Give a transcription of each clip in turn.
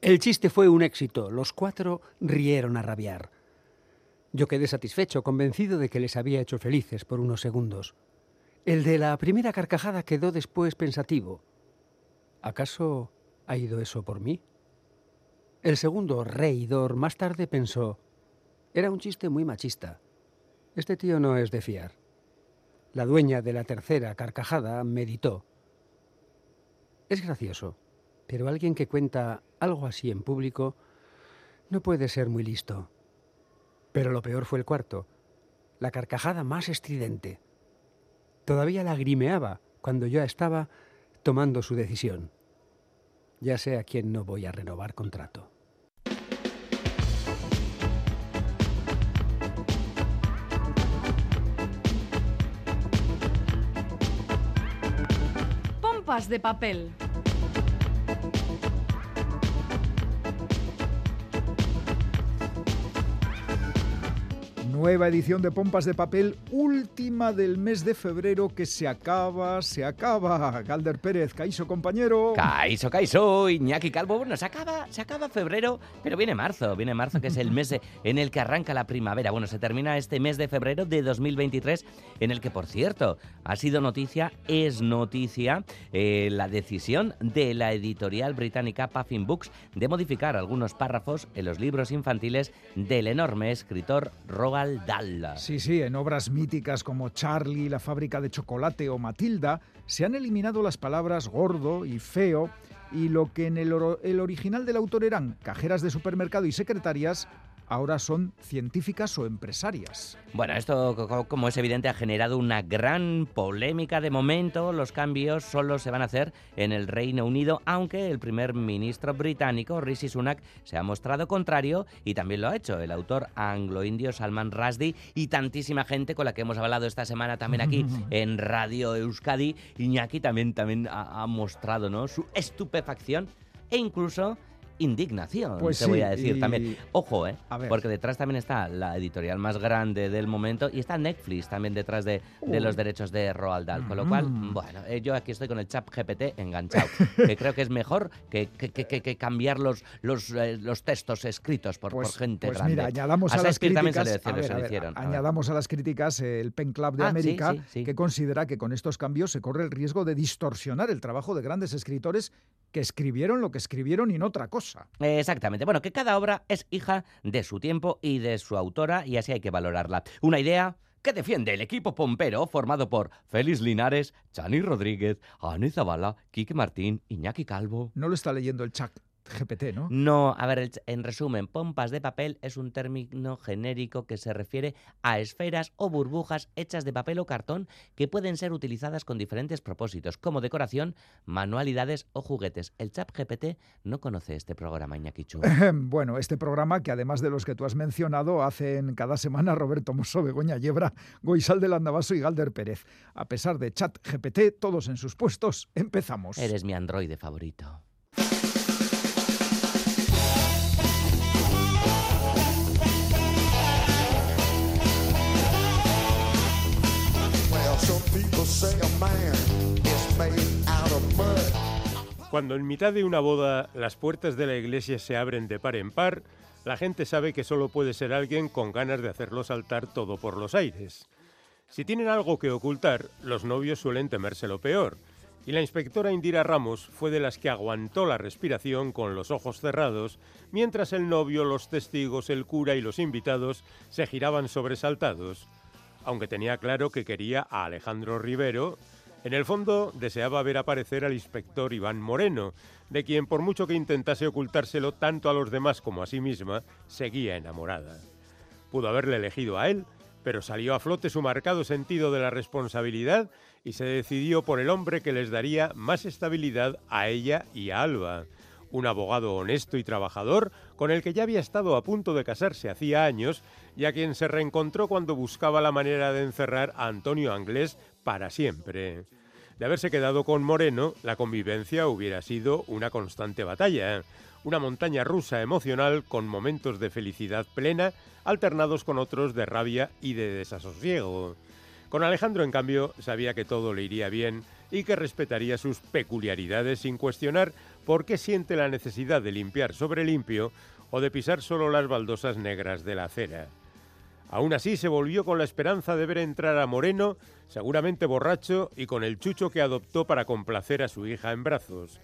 El chiste fue un éxito. Los cuatro rieron a rabiar. Yo quedé satisfecho, convencido de que les había hecho felices por unos segundos. El de la primera carcajada quedó después pensativo. ¿Acaso ha ido eso por mí? El segundo, reidor, más tarde pensó, era un chiste muy machista. Este tío no es de fiar. La dueña de la tercera carcajada meditó. Es gracioso, pero alguien que cuenta algo así en público no puede ser muy listo. Pero lo peor fue el cuarto, la carcajada más estridente. Todavía lagrimeaba cuando yo estaba tomando su decisión. Ya sé a quién no voy a renovar contrato. Pompas de papel. thank you Nueva edición de Pompas de Papel, última del mes de febrero que se acaba, se acaba. Galder Pérez, Caiso compañero. Caiso, Caiso, Iñaki Calvo. Bueno, se acaba, se acaba febrero, pero viene marzo, viene marzo que es el mes en el que arranca la primavera. Bueno, se termina este mes de febrero de 2023, en el que, por cierto, ha sido noticia, es noticia, eh, la decisión de la editorial británica Puffin Books de modificar algunos párrafos en los libros infantiles del enorme escritor Roald Sí, sí, en obras míticas como Charlie, la fábrica de chocolate o Matilda, se han eliminado las palabras gordo y feo y lo que en el original del autor eran cajeras de supermercado y secretarias, ahora son científicas o empresarias. Bueno, esto, co- co- como es evidente, ha generado una gran polémica. De momento, los cambios solo se van a hacer en el Reino Unido, aunque el primer ministro británico, Rishi Sunak, se ha mostrado contrario y también lo ha hecho el autor anglo-indio Salman Rushdie y tantísima gente con la que hemos hablado esta semana también aquí en Radio Euskadi. Iñaki también, también ha, ha mostrado ¿no? su estupefacción e incluso indignación, Pues te sí, voy a decir y- también. Ojo, ¿eh? A ver. Porque detrás también está la editorial más grande del momento y está Netflix también detrás de, de los derechos de Roald Dahl. Con lo cual, Mm. bueno, eh, yo aquí estoy con el chat GPT enganchado, que creo que es mejor que, que- que- que- que cambiar los, los, eh, los textos escritos por, Pues, por gente pues grande. mira, añadamos a, las críticas, se a ver, se a le ver, hicieron. A ver. añadamos a las críticas el Pen Club de Ah, sí, América, sí, sí. que considera que con estos cambios se corre el riesgo de distorsionar el trabajo de grandes escritores que escribieron lo que escribieron y no otra cosa. Eh, Exactamente. Bueno, que cada obra es hija de su tiempo y de su autora y así hay que valorarla. Una idea que defiende el equipo pompero formado por Félix Linares, Chani Rodríguez, Ani Zabala, Quique Martín, Iñaki Calvo. No lo está leyendo el chat GPT, ¿no? No, a ver, en resumen, pompas de papel es un término genérico que se refiere a esferas o burbujas hechas de papel o cartón que pueden ser utilizadas con diferentes propósitos, como decoración, manualidades o juguetes. El chat GPT no conoce este programa, Iñaki. Bueno, este programa, que además de los que tú has mencionado, hacen cada semana Roberto Mosso, Begoña Yebra, Goisal del Andabaso y Galder Pérez. A pesar de chat GPT, todos en sus puestos, empezamos. Eres mi androide favorito. Cuando en mitad de una boda las puertas de la iglesia se abren de par en par, la gente sabe que solo puede ser alguien con ganas de hacerlo saltar todo por los aires. Si tienen algo que ocultar, los novios suelen temerse lo peor. Y la inspectora Indira Ramos fue de las que aguantó la respiración con los ojos cerrados, mientras el novio, los testigos, el cura y los invitados se giraban sobresaltados. Aunque tenía claro que quería a Alejandro Rivero, en el fondo deseaba ver aparecer al inspector Iván Moreno, de quien por mucho que intentase ocultárselo tanto a los demás como a sí misma, seguía enamorada. Pudo haberle elegido a él, pero salió a flote su marcado sentido de la responsabilidad y se decidió por el hombre que les daría más estabilidad a ella y a Alba. Un abogado honesto y trabajador con el que ya había estado a punto de casarse hacía años y a quien se reencontró cuando buscaba la manera de encerrar a Antonio Anglés para siempre. De haberse quedado con Moreno, la convivencia hubiera sido una constante batalla, una montaña rusa emocional con momentos de felicidad plena alternados con otros de rabia y de desasosiego. Con Alejandro, en cambio, sabía que todo le iría bien y que respetaría sus peculiaridades sin cuestionar por qué siente la necesidad de limpiar sobre limpio o de pisar solo las baldosas negras de la acera. Aún así se volvió con la esperanza de ver entrar a Moreno, seguramente borracho y con el chucho que adoptó para complacer a su hija en brazos.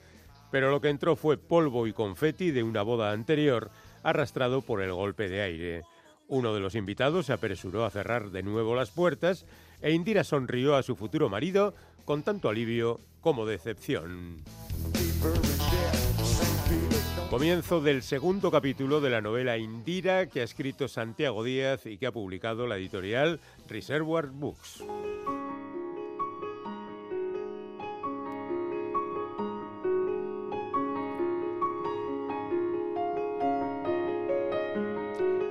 Pero lo que entró fue polvo y confeti de una boda anterior, arrastrado por el golpe de aire. Uno de los invitados se apresuró a cerrar de nuevo las puertas e Indira sonrió a su futuro marido con tanto alivio como decepción. Comienzo del segundo capítulo de la novela Indira que ha escrito Santiago Díaz y que ha publicado la editorial Reservoir Books.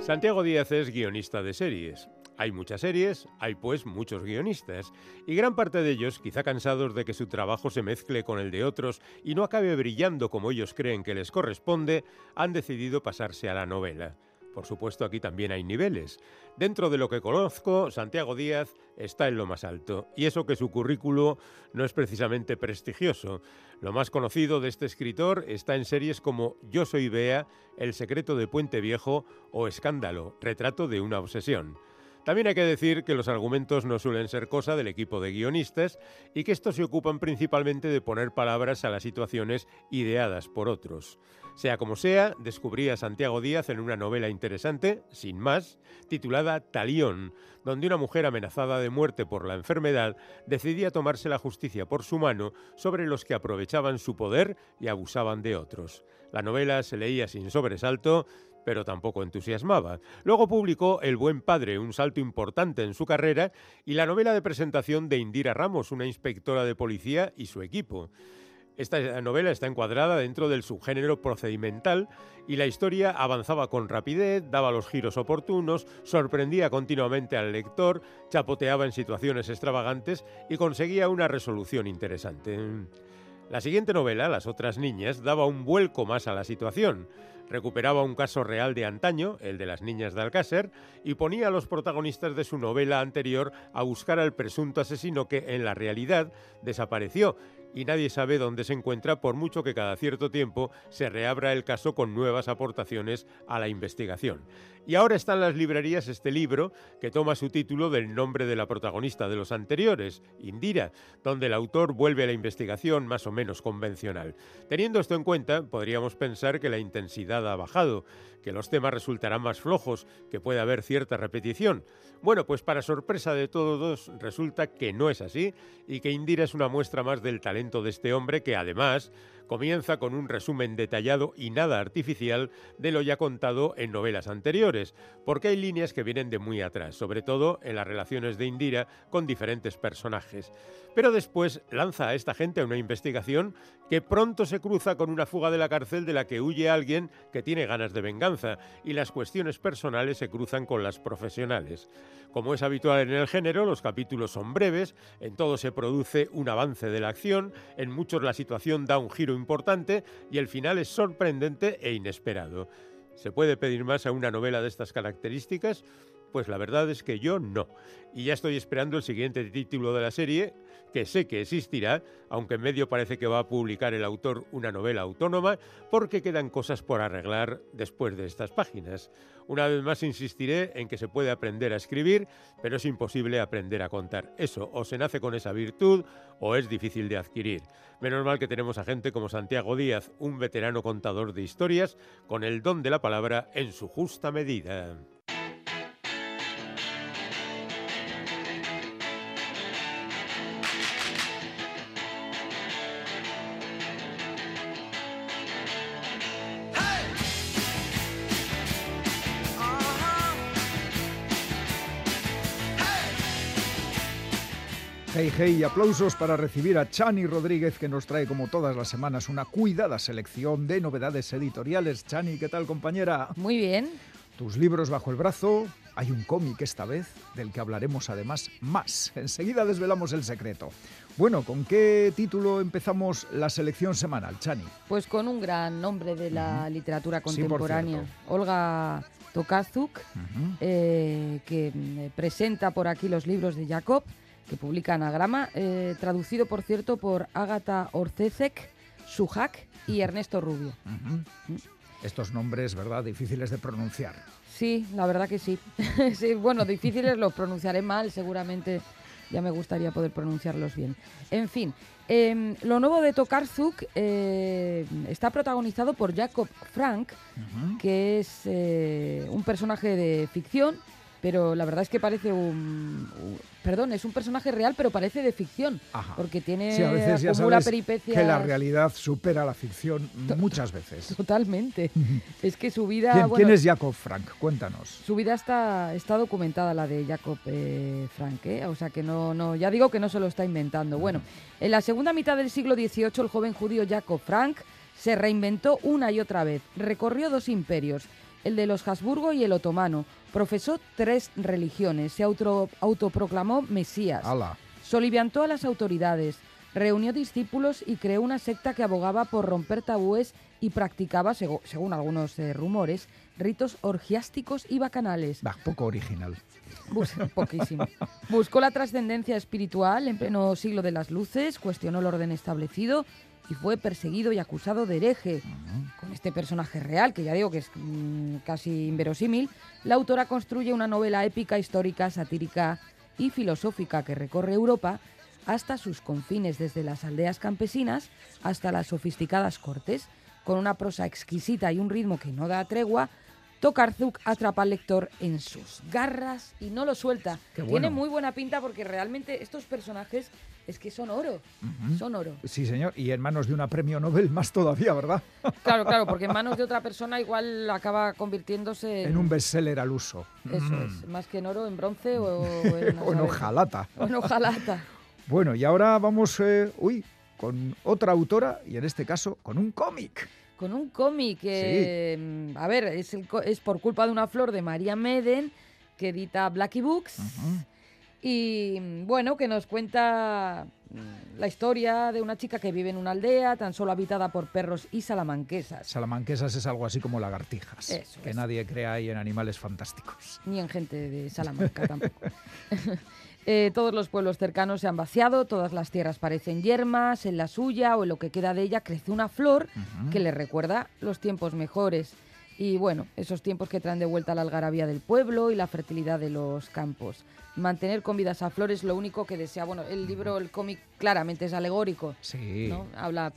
Santiago Díaz es guionista de series. Hay muchas series, hay pues muchos guionistas, y gran parte de ellos, quizá cansados de que su trabajo se mezcle con el de otros y no acabe brillando como ellos creen que les corresponde, han decidido pasarse a la novela. Por supuesto, aquí también hay niveles. Dentro de lo que conozco, Santiago Díaz está en lo más alto, y eso que su currículo no es precisamente prestigioso. Lo más conocido de este escritor está en series como Yo soy Bea, El secreto de Puente Viejo o Escándalo, retrato de una obsesión. También hay que decir que los argumentos no suelen ser cosa del equipo de guionistas y que estos se ocupan principalmente de poner palabras a las situaciones ideadas por otros. Sea como sea, descubrí a Santiago Díaz en una novela interesante, sin más, titulada Talión, donde una mujer amenazada de muerte por la enfermedad decidía tomarse la justicia por su mano sobre los que aprovechaban su poder y abusaban de otros. La novela se leía sin sobresalto, pero tampoco entusiasmaba. Luego publicó El buen padre, un salto importante en su carrera, y la novela de presentación de Indira Ramos, una inspectora de policía y su equipo. Esta novela está encuadrada dentro del subgénero procedimental y la historia avanzaba con rapidez, daba los giros oportunos, sorprendía continuamente al lector, chapoteaba en situaciones extravagantes y conseguía una resolución interesante. La siguiente novela, Las otras niñas, daba un vuelco más a la situación. Recuperaba un caso real de antaño, el de las niñas de Alcácer, y ponía a los protagonistas de su novela anterior a buscar al presunto asesino que, en la realidad, desapareció y nadie sabe dónde se encuentra por mucho que cada cierto tiempo se reabra el caso con nuevas aportaciones a la investigación. Y ahora está en las librerías este libro que toma su título del nombre de la protagonista de los anteriores, Indira, donde el autor vuelve a la investigación más o menos convencional. Teniendo esto en cuenta, podríamos pensar que la intensidad ha bajado, que los temas resultarán más flojos, que puede haber cierta repetición. Bueno, pues para sorpresa de todos resulta que no es así y que Indira es una muestra más del talento de este hombre que además comienza con un resumen detallado y nada artificial de lo ya contado en novelas anteriores, porque hay líneas que vienen de muy atrás, sobre todo en las relaciones de Indira con diferentes personajes. Pero después lanza a esta gente a una investigación que pronto se cruza con una fuga de la cárcel de la que huye alguien que tiene ganas de venganza, y las cuestiones personales se cruzan con las profesionales. Como es habitual en el género, los capítulos son breves, en todo se produce un avance de la acción, en muchos la situación da un giro importante y el final es sorprendente e inesperado. ¿Se puede pedir más a una novela de estas características? Pues la verdad es que yo no. Y ya estoy esperando el siguiente título de la serie, que sé que existirá, aunque en medio parece que va a publicar el autor una novela autónoma, porque quedan cosas por arreglar después de estas páginas. Una vez más insistiré en que se puede aprender a escribir, pero es imposible aprender a contar. Eso o se nace con esa virtud o es difícil de adquirir. Menos mal que tenemos a gente como Santiago Díaz, un veterano contador de historias, con el don de la palabra en su justa medida. Y aplausos para recibir a Chani Rodríguez, que nos trae como todas las semanas una cuidada selección de novedades editoriales. Chani, ¿qué tal, compañera? Muy bien. Tus libros bajo el brazo. Hay un cómic esta vez, del que hablaremos además más. Enseguida desvelamos el secreto. Bueno, ¿con qué título empezamos la selección semanal, Chani? Pues con un gran nombre de la literatura contemporánea. Olga Tokarczuk, Ujú. eh, que mm, presenta por aquí los libros de Jacob. Que publica Anagrama, eh, traducido, por cierto, por Ágata Orcezek, Sujak y Ernesto Rubio. Ujú. Estos nombres, ¿verdad? Difíciles de pronunciar. Sí, la verdad que sí. sí bueno, difíciles los pronunciaré mal, seguramente ya me gustaría poder pronunciarlos bien. En fin, em, lo nuevo de Tokarzuk eh, está protagonizado por Jacob Frank, que es eh, un personaje de ficción, pero la verdad es que parece un, un- Perdón, es un personaje real, pero parece de ficción, Ajá. porque tiene Sí, a veces ya acumula sabes peripecias... que la realidad supera la ficción muchas veces. Totalmente. es que su vida... ¿Quién, bueno, quién es Jacob Frank? Cuéntanos. Su vida está, está documentada, la de Jacob eh, Frank, ¿eh? o sea que no, no, ya digo que no se lo está inventando. Bueno, en la segunda mitad del siglo XVIII el joven judío Jacob Frank se reinventó una y otra vez, recorrió dos imperios, el de los Habsburgo y el otomano, profesó tres religiones, se auto- autoproclamó Mesías, Ala. soliviantó a las autoridades, reunió discípulos y creó una secta que abogaba por romper tabúes y practicaba, según algunos eh, rumores, ritos orgiásticos y bacanales. Bah, poco original. Bus- poquísimo. Buscó la trascendencia espiritual en pleno siglo de las luces, cuestionó el orden establecido y fue perseguido y acusado de hereje. Con este personaje real, que ya digo que es mm, casi inverosímil, la autora construye una novela épica, histórica, satírica y filosófica que recorre Europa hasta sus confines, desde las aldeas campesinas hasta las sofisticadas cortes. Con una prosa exquisita y un ritmo que no da tregua, Tokarzuk atrapa al lector en sus garras y no lo suelta. Tiene muy buena pinta porque realmente estos personajes es que son oro. Son oro. Sí, señor. Y en manos de una premio Nobel más todavía, ¿verdad? Claro, claro, porque en manos de otra persona igual acaba convirtiéndose en, En un bestseller al uso. Eso es, más que en oro, en bronce o en, O en hojalata. O en hojalata. Bueno, y ahora vamos, eh, uy, con otra autora y en este caso con un cómic. Con un cómic que, mm, a ver, es, el es por culpa de una flor de María Meden, que edita Blackie Books. Y mm, bueno, que nos cuenta mm, la historia de una chica que vive en una aldea tan solo habitada por perros y salamanquesas. Salamanquesas es algo así como lagartijas. Eso que es. nadie crea ahí en animales fantásticos. Ni en gente de Salamanca tampoco. Eh, todos los pueblos cercanos se han vaciado, todas las tierras parecen yermas, en la suya o en lo que queda de ella crece una flor que le recuerda los tiempos mejores. Y bueno, esos tiempos que traen de vuelta la algarabía del pueblo y la fertilidad de los campos. Mantener con vida esa flor es lo único que desea. Bueno, el libro, el cómic claramente es alegórico. Sí. ¿no? Habla,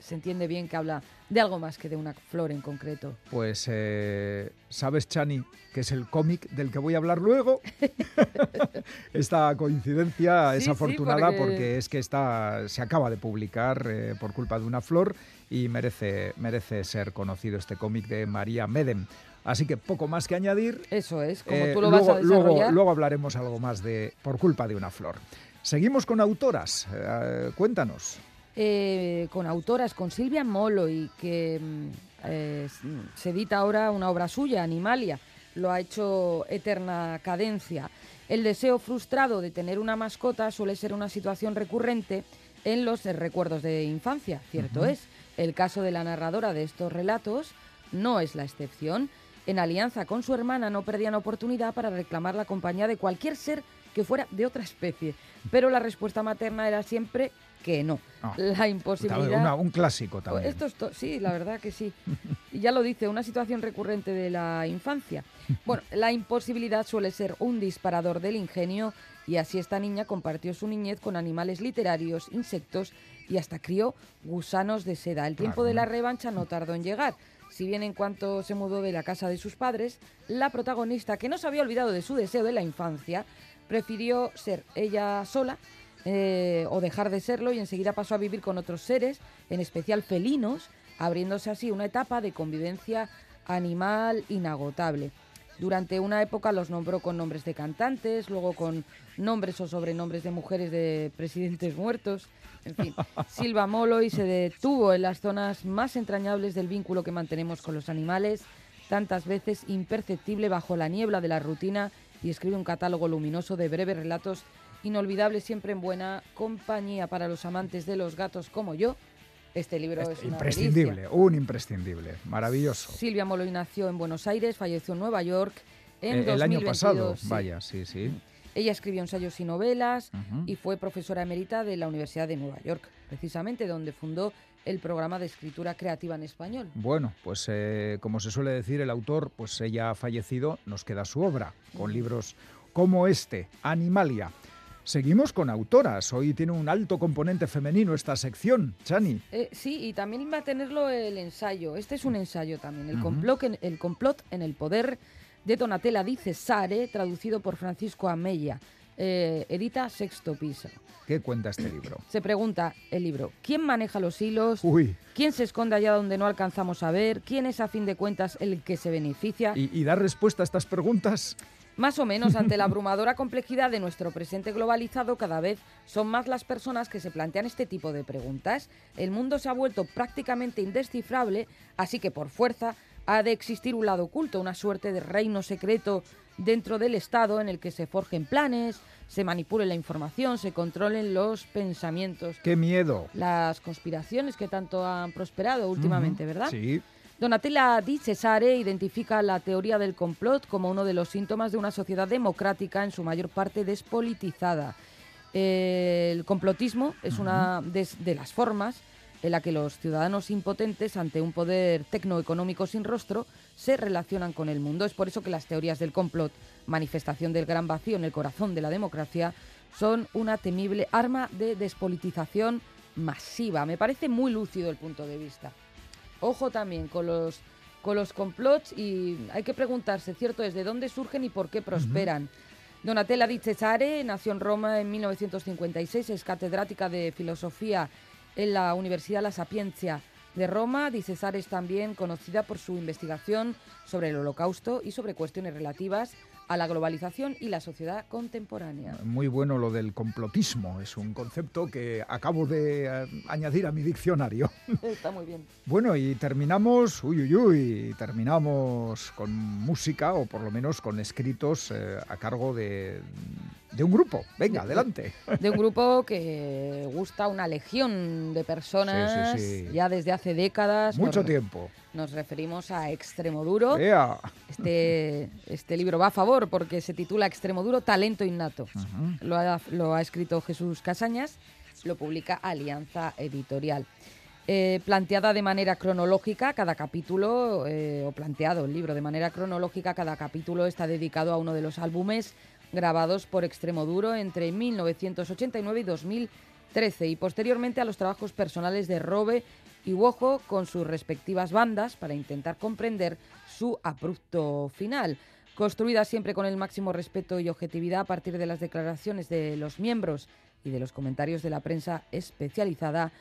se entiende bien que habla de algo más que de una flor en concreto. Pues, eh, ¿sabes, Chani, que es el cómic del que voy a hablar luego? Esta coincidencia es sí, afortunada porque- porque... es que está, se acaba de publicar eh, por culpa de una flor y merece, merece ser conocido este cómic de María Medem. Así que poco más que añadir. Eso es, como Eh, tú lo luego, vas a luego- desarrollar. luego hablaremos algo más de por culpa de una flor. Seguimos con autoras. Eh, cuéntanos. eh, con autoras, con Silvia Molloy, que mm, eh, s- se edita ahora una obra suya, Animalia. Lo ha hecho Eterna Cadencia. El deseo frustrado de tener una mascota suele ser una situación recurrente en los recuerdos de infancia, cierto es. El caso de la narradora de estos relatos no es la excepción. En alianza con su hermana no perdían oportunidad para reclamar la compañía de cualquier ser que fuera de otra especie. Pero la respuesta materna era siempre que no. Ah, la imposibilidad... Una- un clásico Pues también. Esto es to- sí, la verdad que sí. Y ya lo dice, una situación recurrente de la infancia. Bueno, la imposibilidad suele ser un disparador del ingenio y así esta niña compartió su niñez con animales literarios, insectos y hasta crió gusanos de seda. El tiempo Claro. de la revancha no tardó en llegar. Si bien en cuanto se mudó de la casa de sus padres, la protagonista, que no se había olvidado de su deseo de la infancia, prefirió ser ella sola eh, o dejar de serlo y enseguida pasó a vivir con otros seres, en especial felinos, abriéndose así una etapa de convivencia animal inagotable. Durante una época los nombró con nombres de cantantes, luego con nombres o sobrenombres de mujeres de presidentes muertos. En fin, Silva Molloy se detuvo en las zonas más entrañables del vínculo que mantenemos con los animales, tantas veces imperceptible bajo la niebla de la rutina, y escribe un catálogo luminoso de breves relatos inolvidables siempre en buena compañía para los amantes de los gatos como yo. Este libro es una imprescindible, delicia. un imprescindible, maravilloso. Silvia Molloy nació en Buenos Aires, falleció en Nueva York en Eh, el año pasado, 2022, sí. vaya, sí, sí. Ella escribió ensayos y novelas y fue profesora emérita de la Universidad de Nueva York, precisamente donde fundó el programa de escritura creativa en español. Bueno, pues eh, como se suele decir, el autor, pues ella ha fallecido, nos queda su obra, con libros como este, Animalia. Seguimos con autoras. Hoy tiene un alto componente femenino esta sección, Chani. Eh, sí, y también va a tenerlo el ensayo. Este es un ensayo también. El, Ujú. complot, en, el complot en el poder de Donatella di Cesare, traducido por Francisco Amella. Eh, edita Sexto Piso. ¿Qué cuenta este libro? Se pregunta el libro, ¿quién maneja los hilos? Uy, ¿Quién se esconde allá donde no alcanzamos a ver? ¿Quién es a fin de cuentas el que se beneficia? ¿y, y dar respuesta a estas preguntas? Más o menos ante la abrumadora complejidad de nuestro presente globalizado, cada vez son más las personas que se plantean este tipo de preguntas. El mundo se ha vuelto prácticamente indescifrable, así que por fuerza ha de existir un lado oculto, una suerte de reino secreto dentro del Estado en el que se forjen planes, se manipule la información, se controlen los pensamientos. ¡Qué miedo! Las conspiraciones que tanto han prosperado últimamente, ¿verdad? Sí. Donatella Di Cesare identifica la teoría del complot como uno de los síntomas de una sociedad democrática en su mayor parte despolitizada. El complotismo es una de, de las formas en la que los ciudadanos impotentes ante un poder tecnoeconómico sin rostro se relacionan con el mundo. Es por eso que las teorías del complot, manifestación del gran vacío en el corazón de la democracia, son una temible arma de despolitización masiva. Me parece muy lúcido el punto de vista. Ojo también con los, con los complots y hay que preguntarse, cierto es, de dónde surgen y por qué prosperan. Donatella Di Cesare nació en Roma en 1956, es catedrática de filosofía en la Universidad La Sapienza de Roma. Di Cesare es también conocida por su investigación sobre el holocausto y sobre cuestiones relativas a la globalización y la sociedad contemporánea. Muy bueno lo del complotismo. Es un concepto que acabo de eh, añadir a mi diccionario. Está muy bien. Bueno, y terminamos, uy, uy, uy, terminamos con música o por lo menos con escritos eh, a cargo de, de un grupo. Venga, adelante. de un grupo que gusta una legión de personas Sí, sí, sí. ya desde hace décadas. Mucho nos, tiempo. Nos referimos a Extremoduro. Ea. Este, este libro va a favor porque se titula Extremoduro, Talento Innato. Lo ha, lo ha escrito Jesús Casañas, lo publica Alianza Editorial. Eh, planteada de manera cronológica, cada capítulo, eh, o planteado el libro de manera cronológica, cada capítulo está dedicado a uno de los álbumes grabados por Extremoduro entre 1989 y 2013 y posteriormente a los trabajos personales de Robe y Wojo con sus respectivas bandas para intentar comprender su abrupto final. Construida siempre con el máximo respeto y objetividad a partir de las declaraciones de los miembros y de los comentarios de la prensa especializada,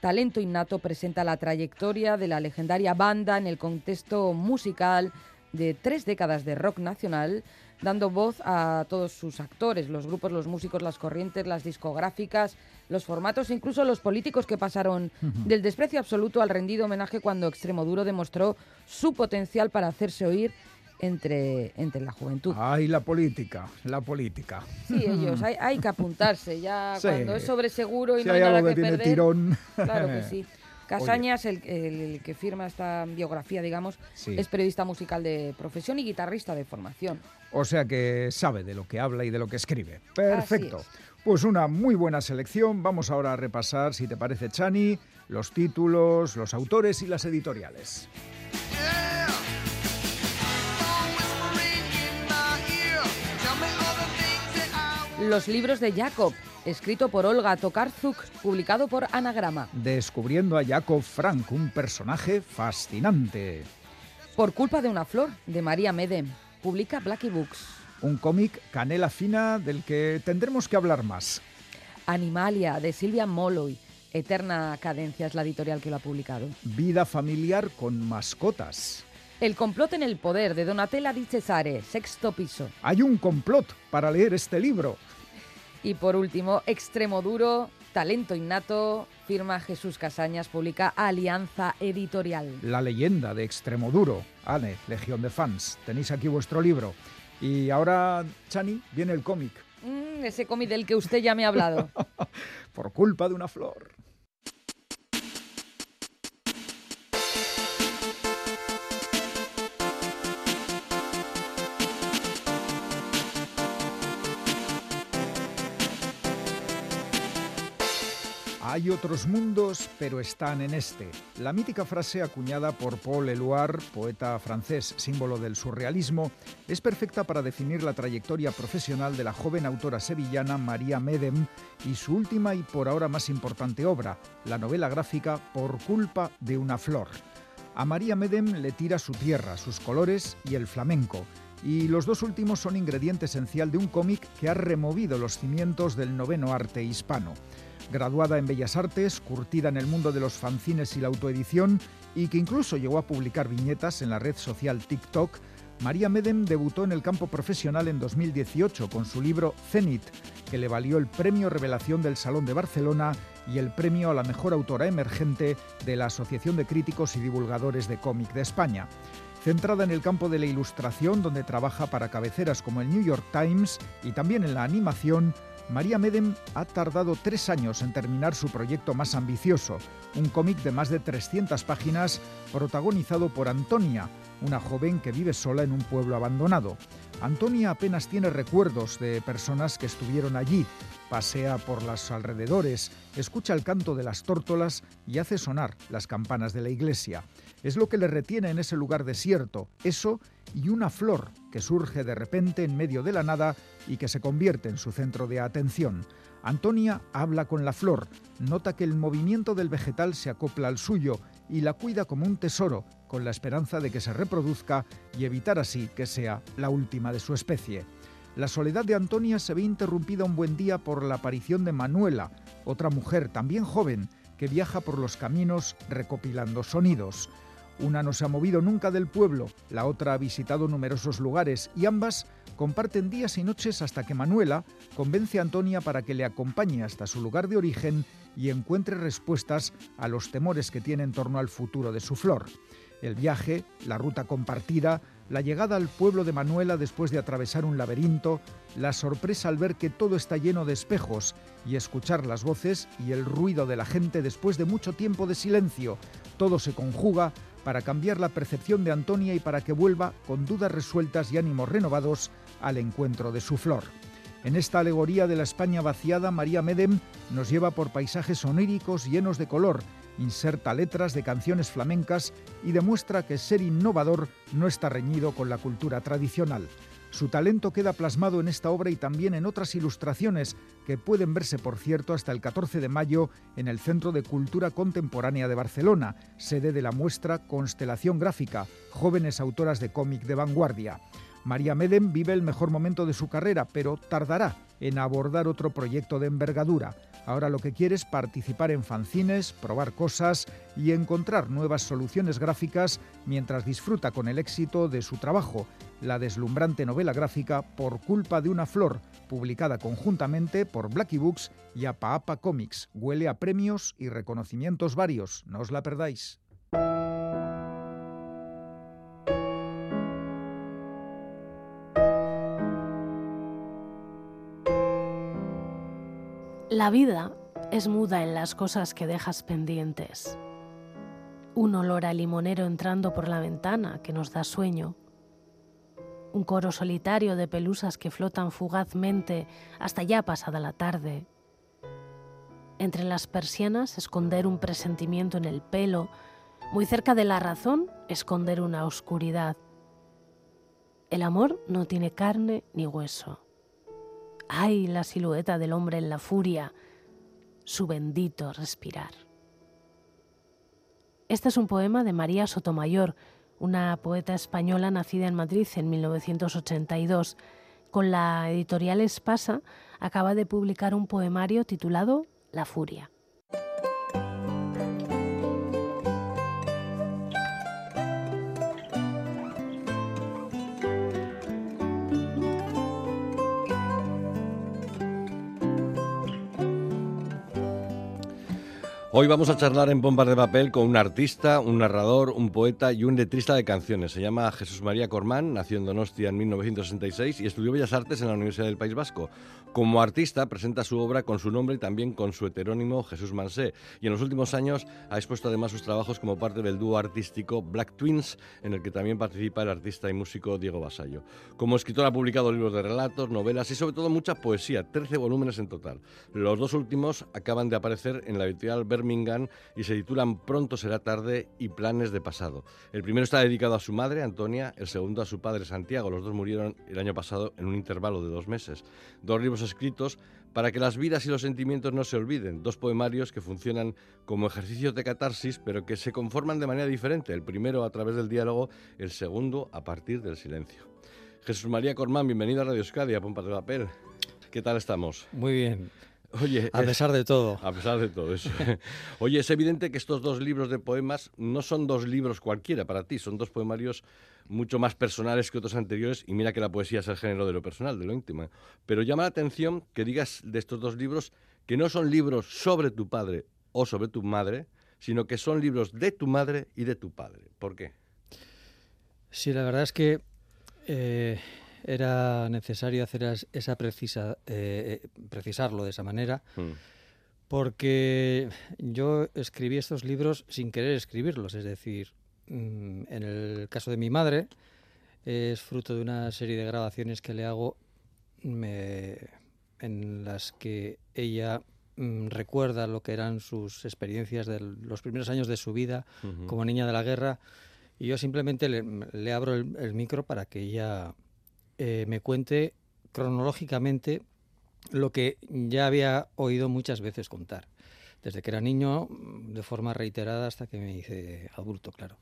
Talento Innato presenta la trayectoria de la legendaria banda en el contexto musical de tres décadas de rock nacional, dando voz a todos sus actores, los grupos, los músicos, las corrientes, las discográficas, los formatos, e incluso los políticos que pasaron del desprecio absoluto al rendido homenaje cuando Extremoduro demostró su potencial para hacerse oír entre, entre la juventud. Ay, la política, la política. Sí, ellos, hay, hay que apuntarse, ya Sí. cuando es sobre seguro y Si no hay hay nada algo que que tiene perder. tirón. Claro que sí. Casañas, el, el- el que firma esta biografía, digamos, Sí. es periodista musical de profesión y guitarrista de formación. O sea que sabe de lo que habla y de lo que escribe. Perfecto. es. Pues una muy buena selección. Vamos ahora a repasar, si te parece, Chani, los títulos, los autores y las editoriales. Los libros de Jacob, escrito por Olga Tokarzuk, publicado por Anagrama. Descubriendo a Jacob Frank, un personaje fascinante. Por culpa de una flor, de María Medem, publica Blackie Books. Un cómic canela fina del que tendremos que hablar más. Animalia, de Silvia Molloy. Eterna Cadencia es la editorial que lo ha publicado. Vida familiar con mascotas. El complot en el poder, de Donatella Di Cesare, sexto piso. Hay un complot para leer este libro. Y por último, Extremo Duro, Talento Innato, firma Jesús Casañas, publica Alianza Editorial. La leyenda de Extremoduro. Ane, Legión de Fans. Tenéis aquí vuestro libro. Y ahora, Chani, viene el cómic. Mm, ese cómic del que usted ya me ha hablado. Por culpa de una flor. Hay otros mundos, pero están en este. La mítica frase acuñada por Paul Eluard, poeta francés, símbolo del surrealismo, es perfecta para definir la trayectoria profesional de la joven autora sevillana María Medem y su última y por ahora más importante obra, la novela gráfica Por culpa de una flor. A María Medem le tira su tierra, sus colores y el flamenco. Y los dos últimos son ingrediente esencial de un cómic que ha removido los cimientos del noveno arte hispano. Graduada en Bellas Artes, curtida en el mundo de los fanzines y la autoedición, y que incluso llegó a publicar viñetas en la red social TikTok, María Medem debutó en el campo profesional en 2018 con su libro Zenit, que le valió el Premio Revelación del Salón de Barcelona y el Premio a la Mejor Autora Emergente de la Asociación de Críticos y Divulgadores de Cómic de España. Centrada en el campo de la ilustración, donde trabaja para cabeceras como el New York Times y también en la animación, María Medem ha tardado tres años en terminar su proyecto más ambicioso, un cómic de más de 300 páginas protagonizado por Antonia, una joven que vive sola en un pueblo abandonado. Antonia apenas tiene recuerdos de personas que estuvieron allí, pasea por los alrededores, escucha el canto de las tórtolas y hace sonar las campanas de la iglesia. Es lo que le retiene en ese lugar desierto, eso y una flor que surge de repente en medio de la nada y que se convierte en su centro de atención. Antonia habla con la flor, nota que el movimiento del vegetal se acopla al suyo y la cuida como un tesoro, con la esperanza de que se reproduzca y evitar así que sea la última de su especie. La soledad de Antonia se ve interrumpida un buen día por la aparición de Manuela, otra mujer también joven que viaja por los caminos recopilando sonidos. Una no se ha movido nunca del pueblo, la otra ha visitado numerosos lugares y ambas comparten días y noches hasta que Manuela convence a Antonia para que le acompañe hasta su lugar de origen y encuentre respuestas a los temores que tiene en torno al futuro de su flor. El viaje, la ruta compartida, la llegada al pueblo de Manuela después de atravesar un laberinto, la sorpresa al ver que todo está lleno de espejos y escuchar las voces y el ruido de la gente después de mucho tiempo de silencio, todo se conjuga para cambiar la percepción de Antonia y para que vuelva con dudas resueltas y ánimos renovados al encuentro de su flor. En esta alegoría de la España vaciada, María Medem nos lleva por paisajes oníricos llenos de color, inserta letras de canciones flamencas y demuestra que ser innovador no está reñido con la cultura tradicional. Su talento queda plasmado en esta obra y también en otras ilustraciones que pueden verse, por cierto, hasta el 14 de mayo en el Centro de Cultura Contemporánea de Barcelona, sede de la muestra Constelación Gráfica, jóvenes autoras de cómic de vanguardia. María Medem vive el mejor momento de su carrera, pero tardará en abordar otro proyecto de envergadura. Ahora lo que quiere es participar en fanzines, probar cosas y encontrar nuevas soluciones gráficas mientras disfruta con el éxito de su trabajo, la deslumbrante novela gráfica Por culpa de una flor, publicada conjuntamente por Blacky Books y Apaapa Comics. Huele a premios y reconocimientos varios, no os la perdáis. La vida es muda en las cosas que dejas pendientes. Un olor a limonero entrando por la ventana que nos da sueño. Un coro solitario de pelusas que flotan fugazmente hasta ya pasada la tarde. Entre las persianas esconder un presentimiento en el pelo. Muy cerca de la razón esconder una oscuridad. El amor no tiene carne ni hueso. ¡Ay, la silueta del hombre en la furia! Su bendito respirar. Este es un poema de María Sotomayor, una poeta española nacida en Madrid en 1982. Con la editorial Espasa acaba de publicar un poemario titulado La furia. Hoy vamos a charlar en Pompas de Papel con un artista, un narrador, un poeta y un letrista de canciones. Se llama Jesús María Cormán, nació en Donostia en 1966 y estudió Bellas Artes en la Universidad del País Vasco. Como artista presenta su obra con su nombre y también con su heterónimo Jesús Mansé. Y en los últimos años ha expuesto además sus trabajos como parte del dúo artístico Black Twins, en el que también participa el artista y músico Diego Basallo. Como escritor ha publicado libros de relatos, novelas y sobre todo mucha poesía, 13 volúmenes en total. Los dos últimos acaban de aparecer en la editorial Birmingham y se titulan Pronto será tarde y Planes de pasado. El primero está dedicado a su madre, Antonia, el segundo a su padre, Santiago. Los dos murieron el año pasado en un intervalo de dos meses. Dos libros escritos para que las vidas y los sentimientos no se olviden. Dos poemarios que funcionan como ejercicios de catarsis, pero que se conforman de manera diferente. El primero a través del diálogo, el segundo a partir del silencio. Jesús María Cormán, bienvenido a Radio Euskadi, a Pompas de Papel. ¿Qué tal estamos? Muy bien. Oye, A eh, pesar de todo. a pesar de todo eso. Oye, es evidente que estos dos libros de poemas no son dos libros cualquiera para ti, son dos poemarios mucho más personales que otros anteriores y mira que la poesía es el género de lo personal, de lo íntimo. Pero llama la atención que digas de estos dos libros que no son libros sobre tu padre o sobre tu madre, sino que son libros de tu madre y de tu padre. ¿Por qué? Sí, la verdad es que eh, era necesario hacer esa precisa, eh, eh, precisarlo de esa manera, Mm, porque yo escribí estos libros sin querer escribirlos. Es decir, mm, en el caso de mi madre, es fruto de una serie de grabaciones que le hago me- en las que ella mm, recuerda lo que eran sus experiencias de los primeros años de su vida como niña de la guerra y yo simplemente le, le abro el, el micro para que ella eh, me cuente cronológicamente lo que ya había oído muchas veces contar, desde que era niño, mm, de forma reiterada hasta que me hice adulto, claro.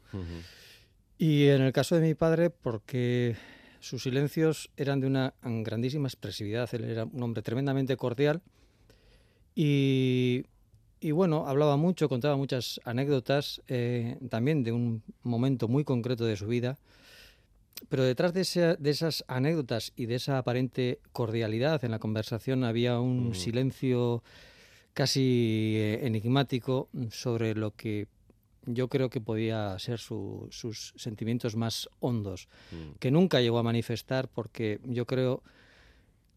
Y en el caso de mi padre, porque sus silencios eran de una grandísima expresividad, él era un hombre tremendamente cordial y, y bueno, hablaba mucho, contaba muchas anécdotas, eh, también de un momento muy concreto de su vida, pero detrás de, esa- de esas anécdotas y de esa aparente cordialidad en la conversación había un Mm. silencio casi eh, enigmático sobre lo que yo creo que podía ser su- sus sentimientos más hondos, Mm. que nunca llegó a manifestar porque yo creo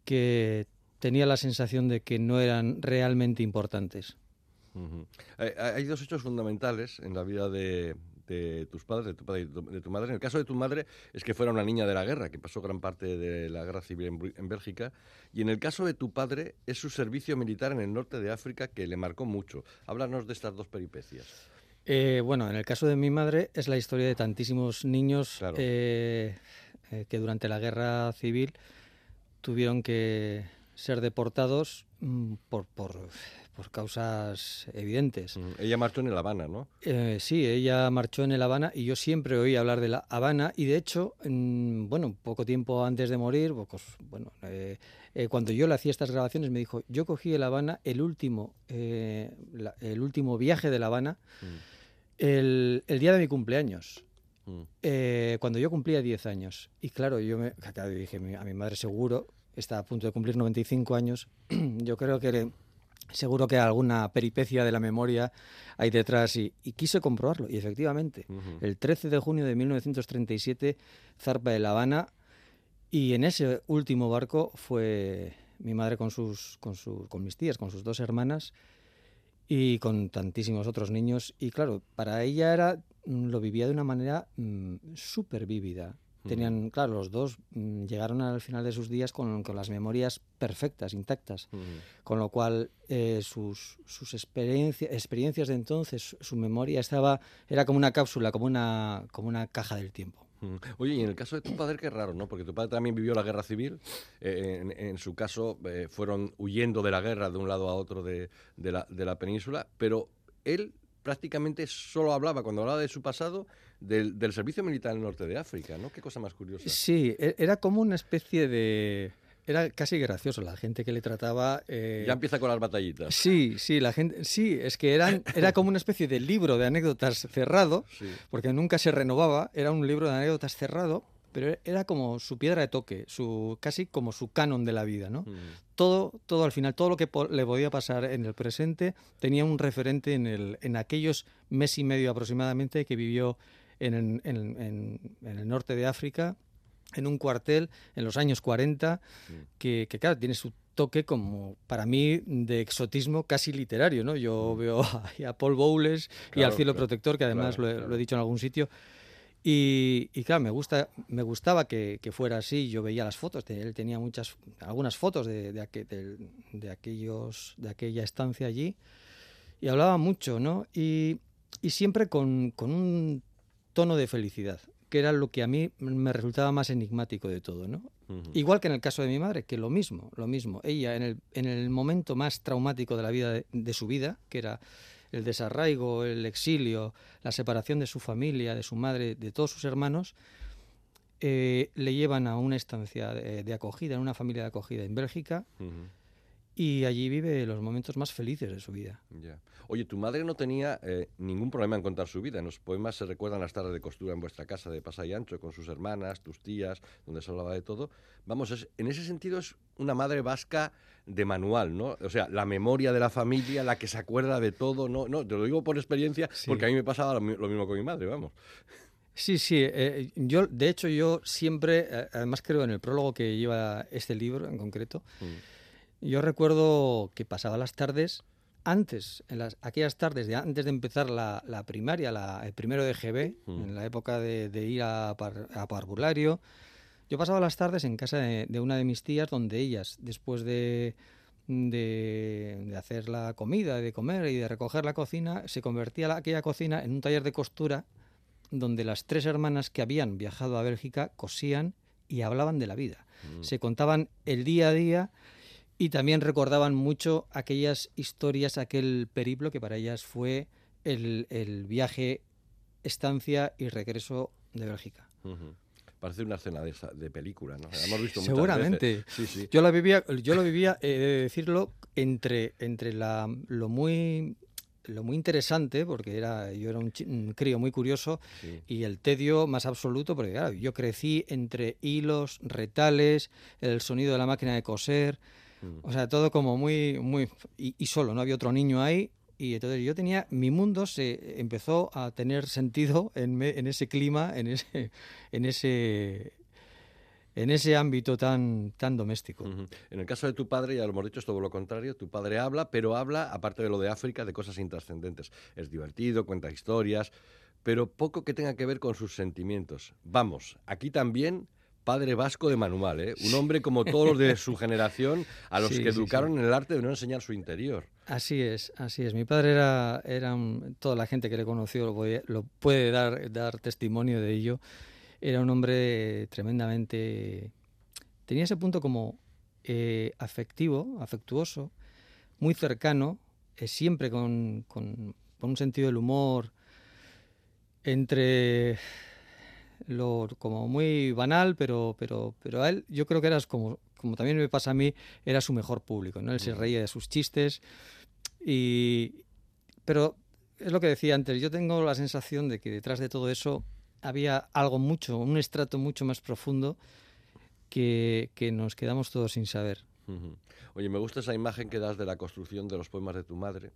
que tenía la sensación de que no eran realmente importantes. Hay dos hechos fundamentales en la vida de, de tus padres, de tu padre y de tu- madre. En el caso de tu madre es que fuera una niña de la guerra, que pasó gran parte de la guerra civil en, en Bélgica. Y en el caso de tu padre es su servicio militar en el norte de África que le marcó mucho. Háblanos de estas dos peripecias. Eh, bueno, en el caso de mi madre es la historia de tantísimos niños Claro. eh, eh, que durante la guerra civil tuvieron que ser deportados mm, por, por, por causas evidentes. Ella marchó en La Habana, ¿no? Eh, sí, ella marchó en el Habana y yo siempre oí hablar de la Habana y de hecho, mm, bueno, poco tiempo antes de morir, pocos, bueno, eh, eh, cuando yo le hacía estas grabaciones me dijo, yo cogí el Habana, el último, eh, la- el último viaje de la Habana, el, el día de mi cumpleaños. Mm. eh, cuando yo cumplía 10 años. Y claro, yo me claro, dije a mi madre seguro, está a punto de cumplir 95 años, yo creo que seguro que alguna peripecia de la memoria hay detrás y, y quise comprobarlo. Y efectivamente, el 13 de junio de 1937 zarpa de La Habana y en ese último barco fue mi madre con, sus, con, su- con mis tías, con sus dos hermanas y con tantísimos otros niños. Y claro, para ella era lo vivía de una manera mm, súper vívida. Tenían, claro, los dos mm, llegaron al final de sus días con, con las memorias perfectas, intactas, con lo cual eh, sus, sus experiencia- experiencias de entonces, su, su memoria estaba, era como una cápsula, como una, como una caja del tiempo. Oye, y en el caso de tu padre, qué raro, ¿no? Porque tu padre también vivió la guerra civil. eh, en, en su caso, eh, fueron huyendo de la guerra de un lado a otro de, de la, de la península, pero él prácticamente solo hablaba, cuando hablaba de su pasado, del, del servicio militar en el norte de África, ¿no? Qué cosa más curiosa. Sí, e- era como una especie de... Era casi gracioso la gente que le trataba... eh, Ya empieza con las batallitas. Sí, sí, la gente, sí, es que eran, era como una especie de libro de anécdotas cerrado, Sí. porque nunca se renovaba, era un libro de anécdotas cerrado, pero era como su piedra de toque, su casi como su canon de la vida, ¿no? Ujú. Todo, todo al final, todo lo que le podía pasar en el presente tenía un referente en, el, en aquellos mes y medio aproximadamente que vivió en, en- en- en- en el norte de África, en un cuartel en los años 40, que, que, claro, tiene su toque como para mí de exotismo casi literario, ¿no? Yo veo ahí a Paul Bowles y al Mm. Cielo claro, protector, que además claro, lo, he, lo he dicho en algún sitio. Y, y claro, me, gusta, me gustaba que, que fuera así. Yo veía las fotos, él tenía muchas, algunas fotos de, de, del- de aquellos, de aquella estancia allí y hablaba mucho, ¿no? Y, y siempre con, con un tono de felicidad, que era lo que a mí me resultaba más enigmático de todo, ¿no? Igual que en el caso de mi madre, que lo mismo, lo mismo. Ella, en el, en el momento más traumático de la vida de su vida, que era el desarraigo, el exilio, la separación de su familia, de su madre, de todos sus hermanos, eh, le llevan a una estancia de, acogida, en una familia de acogida en Bélgica. Y allí vive los momentos más felices de su vida. Ya. Oye, tu madre no tenía eh, ningún problema en contar su vida. En los poemas se recuerdan las tardes de costura en vuestra casa de Pasa y Ancho con sus hermanas, tus tías, donde se hablaba de todo. Vamos, es- en ese sentido es una madre vasca de manual, ¿no? O sea, la memoria de la familia, la que se acuerda de todo, ¿no? No, te lo digo por experiencia, Sí. porque a mí me pasaba lo, lo mismo con mi madre, vamos. Sí, sí. eh, yo, de hecho, yo siempre, eh, además creo en el prólogo que lleva este libro en concreto, yo recuerdo que pasaba las tardes antes, en las, aquellas tardes de antes de empezar la, la primaria, la- el primero de GB, Mm. en la época de, de ir a, par- a parvulario, yo pasaba las tardes en casa de, de una de mis tías, donde ellas, después de, de, de hacer la comida, de comer y de recoger la cocina, se convertía la- aquella cocina en un taller de costura donde las tres hermanas que habían viajado a Bélgica cosían y hablaban de la vida. Se contaban el día a día y también recordaban mucho aquellas historias, aquel periplo que para ellas fue el, el viaje, estancia y regreso de Bélgica. Parece una escena de, esa- de película, ¿no? La hemos visto Seguramente. veces. Sí, sí. Yo la vivía, yo lo vivía, he de decirlo, entre, entre la, lo muy lo muy interesante, porque era, yo era un, un crío muy curioso, Sí. y el tedio más absoluto, porque claro, yo crecí entre hilos, retales, el sonido de la máquina de coser, Mm. o sea, todo como muy, muy, y, y solo, no había otro niño ahí, y entonces yo tenía, mi mundo se empezó a tener sentido en, me- en ese clima, en ese, en ese, en ese ámbito tan, tan doméstico. En el caso de tu padre, ya lo hemos dicho, es todo lo contrario. Tu padre habla, pero habla, aparte de lo de África, de cosas intrascendentes. Es divertido, cuenta historias, pero poco que tenga que ver con sus sentimientos. Vamos, aquí también padre vasco de manual, ¿eh? Un hombre como todos los de su generación, a los Sí, que sí, educaron en el arte de no enseñar su interior. Así es, así es. Mi padre era, era un- toda la gente que le conoció lo puede, lo puede dar, dar testimonio de ello. Era un hombre tremendamente... Tenía ese punto como eh, afectivo, afectuoso, muy cercano, eh, siempre con, con- con un sentido del humor entre lo como muy banal, pero, pero, pero a él yo creo que era como, como también me pasa a mí, era su mejor público, ¿no? Él se reía de sus chistes y... Pero es lo que decía antes, yo tengo la sensación de que detrás de todo eso había algo mucho, un estrato mucho más profundo que, que nos quedamos todos sin saber. Oye, me gusta esa imagen que das de la construcción de los poemas de tu madre.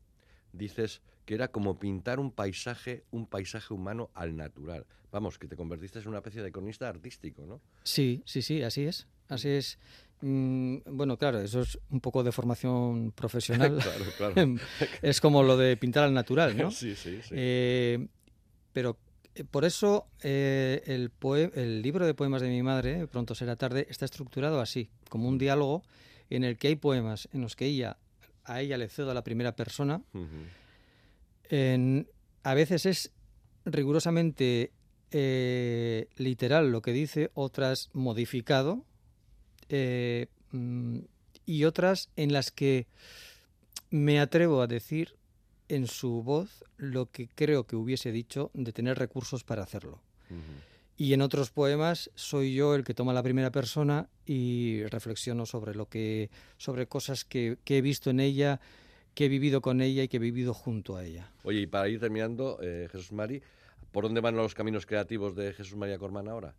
Dices que era como pintar un paisaje, un paisaje humano al natural. Vamos, que te convertiste en una especie de cronista artístico, ¿no? Sí, sí, sí, así es. Así es. Mm, bueno, claro, eso es un poco de formación profesional. claro, claro. es como lo de pintar al natural, ¿no? sí, sí, sí. Eh, pero eh, por eso eh, el, poe- el libro de poemas de mi madre, Pronto será tarde, está estructurado así, como un diálogo en el que hay poemas en los que ella, a ella le cedo a la primera persona. En- a veces es rigurosamente eh, literal lo que dice, otras modificado, eh, mm, y otras en las que me atrevo a decir en su voz lo que creo que hubiese dicho de tener recursos para hacerlo. Y en otros poemas soy yo el que toma la primera persona y reflexiono sobre lo que, sobre cosas que, que he visto en ella, que he vivido con ella y que he vivido junto a ella. Oye, y para ir terminando, eh, Jesús Mari, ¿por dónde van los caminos creativos de Jesús María Cormán ahora?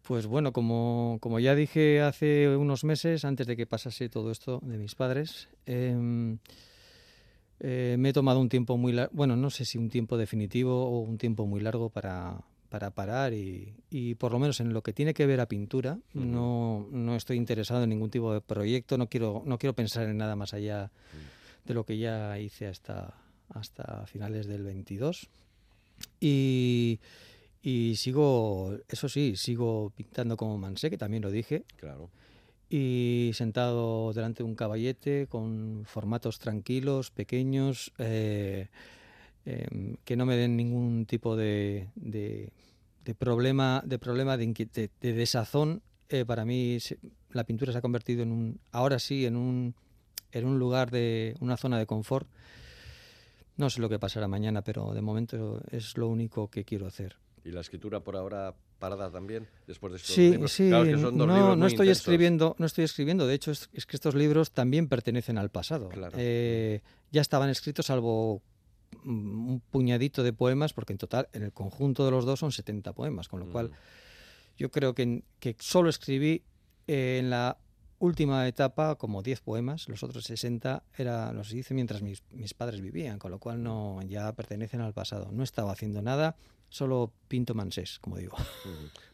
Pues bueno, como, como ya dije hace unos meses, antes de que pasase todo esto de mis padres, em, eh, me he tomado un tiempo muy largo, bueno, no sé si un tiempo definitivo o un tiempo muy largo para, para parar y, y por lo menos en lo que tiene que ver a pintura, no, no estoy interesado en ningún tipo de proyecto, no quiero, no quiero pensar en nada más allá de lo que ya hice hasta, hasta finales del 22. Y, y sigo, eso sí, sigo pintando como Mansé, que también lo dije, Claro. y sentado delante de un caballete con formatos tranquilos, pequeños, eh, em, que no me den ningún tipo de, de- de problema, de problema de, desazón. Eh, para mí la pintura se ha convertido en un, ahora sí, en un, en un lugar de una zona de confort. No sé lo que pasará mañana, pero de momento es lo único que quiero hacer. ¿Y la escritura por ahora parada también? Después de estos Sí, libros? sí, Claro, que son dos no, libros no estoy intensos. escribiendo, no estoy escribiendo. De hecho, es, es que estos libros también pertenecen al pasado. Claro. Eh, ya estaban escritos, salvo mm, un puñadito de poemas, porque en total, en el conjunto de los dos son 70 poemas, con lo cual Mm. yo creo que, solo escribí eh, en la última etapa como 10 poemas, los otros 60 era, los hice mientras mis, mis padres vivían, con lo cual no ya pertenecen al pasado. No estaba haciendo nada, solo pinto mansés, como digo.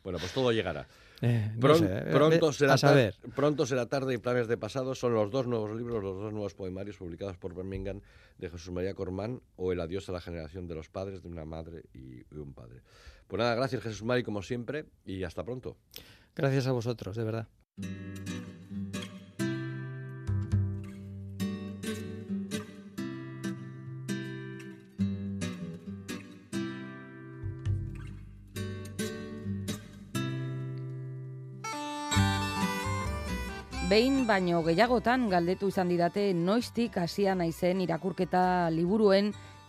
Bueno, pues todo llegará. Eh, no Pron- sé, eh, pronto, será saber. pronto será tarde y planes de pasado son los dos nuevos libros, los dos nuevos poemarios publicados por Birmingham de Jesús María Cormán o El adiós a la generación de los padres de una madre y y un padre. Pues nada, gracias Jesús Mari como siempre y hasta pronto. Gracias a vosotros, de verdad. Behin baino gehiagotan galdetu izan didate noiztik hasia naizen irakurketa liburuen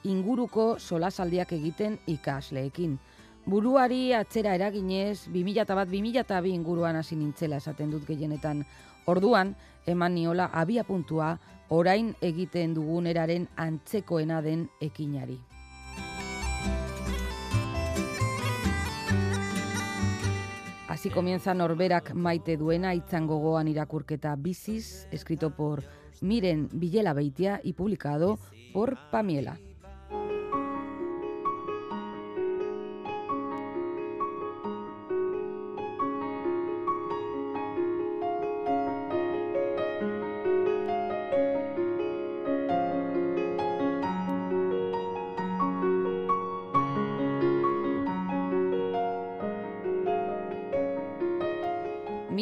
inguruko solasaldiak egiten ikasleekin. Buruari atzera eraginez 2001-2002 inguruan hasi nintzela esaten dut gehienetan. Orduan, eman niola abia puntua orain egiten dugun eraren antzekoena den ekinari. Así comienza Norberak maite duena itzan gogoan irakurketa Biziz, escrito por Miren Villela Beitia y publicado por Pamiela.